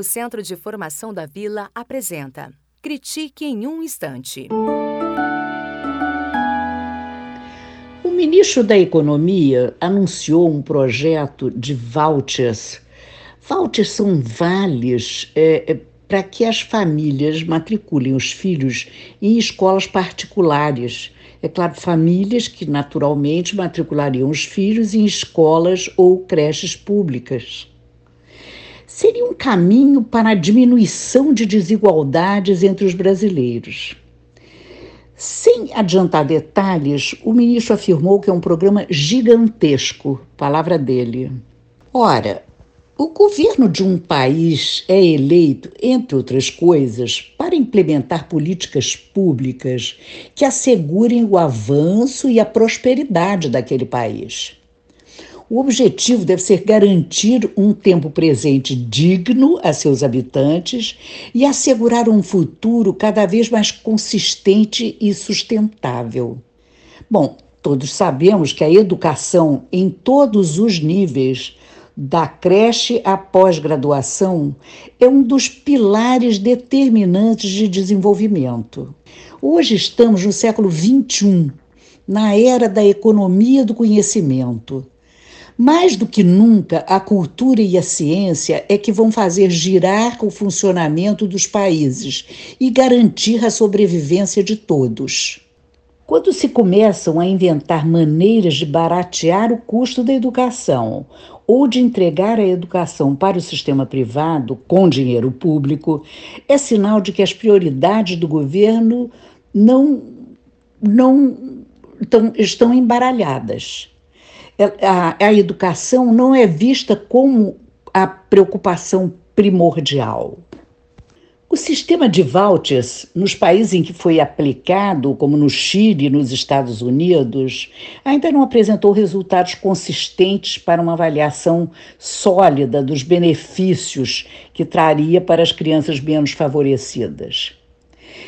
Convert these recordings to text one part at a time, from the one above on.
O Centro de Formação da Vila apresenta Critique em um Instante. O ministro da Economia anunciou um projeto de vouchers. Vouchers são vales é, é, para que as famílias matriculem os filhos em escolas particulares. É claro, famílias que naturalmente matriculariam os filhos em escolas ou creches públicas seria um caminho para a diminuição de desigualdades entre os brasileiros. Sem adiantar detalhes, o ministro afirmou que é um programa gigantesco, palavra dele. Ora, o governo de um país é eleito, entre outras coisas, para implementar políticas públicas que assegurem o avanço e a prosperidade daquele país. O objetivo deve ser garantir um tempo presente digno a seus habitantes e assegurar um futuro cada vez mais consistente e sustentável. Bom, todos sabemos que a educação em todos os níveis, da creche à pós-graduação, é um dos pilares determinantes de desenvolvimento. Hoje estamos no século XXI, na era da economia do conhecimento. Mais do que nunca, a cultura e a ciência é que vão fazer girar o funcionamento dos países e garantir a sobrevivência de todos. Quando se começam a inventar maneiras de baratear o custo da educação ou de entregar a educação para o sistema privado com dinheiro público, é sinal de que as prioridades do governo não, não estão, estão embaralhadas. A, a educação não é vista como a preocupação primordial. O sistema de vouchers, nos países em que foi aplicado, como no Chile e nos Estados Unidos, ainda não apresentou resultados consistentes para uma avaliação sólida dos benefícios que traria para as crianças menos favorecidas.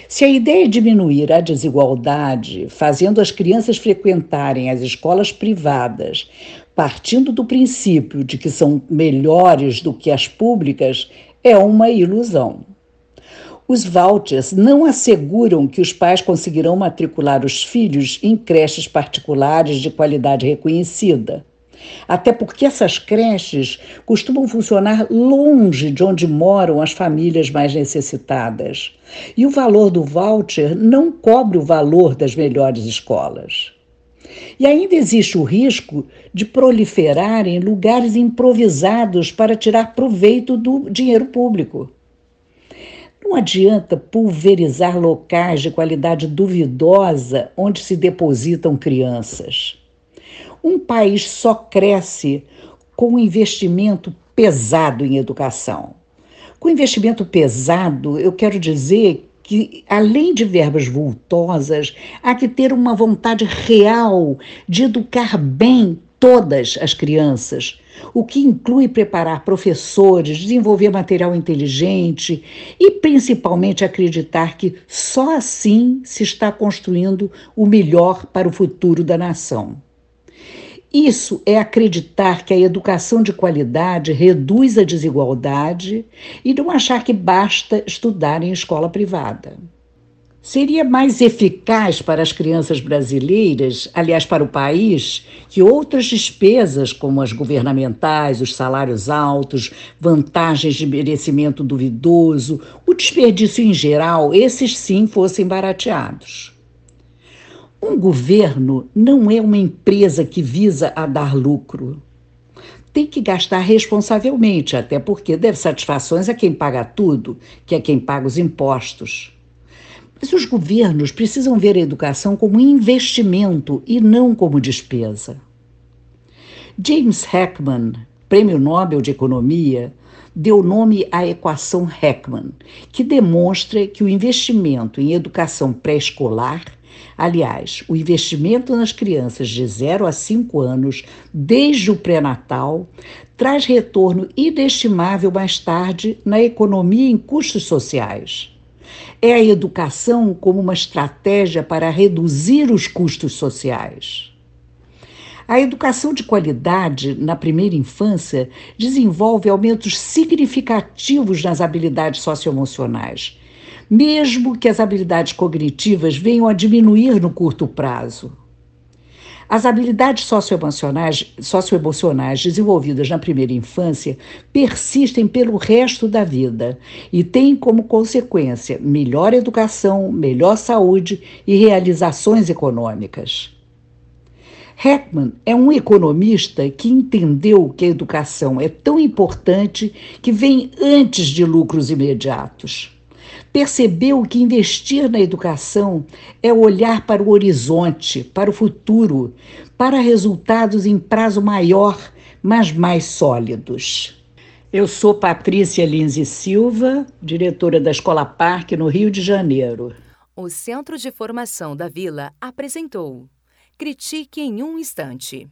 Se a ideia é diminuir a desigualdade, fazendo as crianças frequentarem as escolas privadas, partindo do princípio de que são melhores do que as públicas, é uma ilusão. Os vouchers não asseguram que os pais conseguirão matricular os filhos em creches particulares de qualidade reconhecida. Até porque essas creches costumam funcionar longe de onde moram as famílias mais necessitadas. E o valor do voucher não cobre o valor das melhores escolas. E ainda existe o risco de proliferar em lugares improvisados para tirar proveito do dinheiro público. Não adianta pulverizar locais de qualidade duvidosa onde se depositam crianças. Um país só cresce com investimento pesado em educação. Com investimento pesado, eu quero dizer que, além de verbas vultosas, há que ter uma vontade real de educar bem todas as crianças, o que inclui preparar professores, desenvolver material inteligente e, principalmente, acreditar que só assim se está construindo o melhor para o futuro da nação. Isso é acreditar que a educação de qualidade reduz a desigualdade e não achar que basta estudar em escola privada. Seria mais eficaz para as crianças brasileiras, aliás, para o país, que outras despesas, como as governamentais, os salários altos, vantagens de merecimento duvidoso, o desperdício em geral, esses sim fossem barateados. Um governo não é uma empresa que visa a dar lucro. Tem que gastar responsavelmente, até porque deve satisfações a quem paga tudo, que é quem paga os impostos. Mas os governos precisam ver a educação como investimento e não como despesa. James Heckman, Prêmio Nobel de Economia, deu nome à equação Heckman, que demonstra que o investimento em educação pré-escolar Aliás, o investimento nas crianças de 0 a 5 anos, desde o pré-natal, traz retorno inestimável mais tarde na economia em custos sociais. É a educação como uma estratégia para reduzir os custos sociais. A educação de qualidade na primeira infância desenvolve aumentos significativos nas habilidades socioemocionais, mesmo que as habilidades cognitivas venham a diminuir no curto prazo. As habilidades socioemocionais, socioemocionais desenvolvidas na primeira infância persistem pelo resto da vida e têm como consequência melhor educação, melhor saúde e realizações econômicas. Heckman é um economista que entendeu que a educação é tão importante que vem antes de lucros imediatos percebeu que investir na educação é olhar para o horizonte, para o futuro, para resultados em prazo maior, mas mais sólidos. Eu sou Patrícia Linze Silva, diretora da Escola Parque, no Rio de Janeiro. O Centro de Formação da Vila apresentou Critique em um Instante.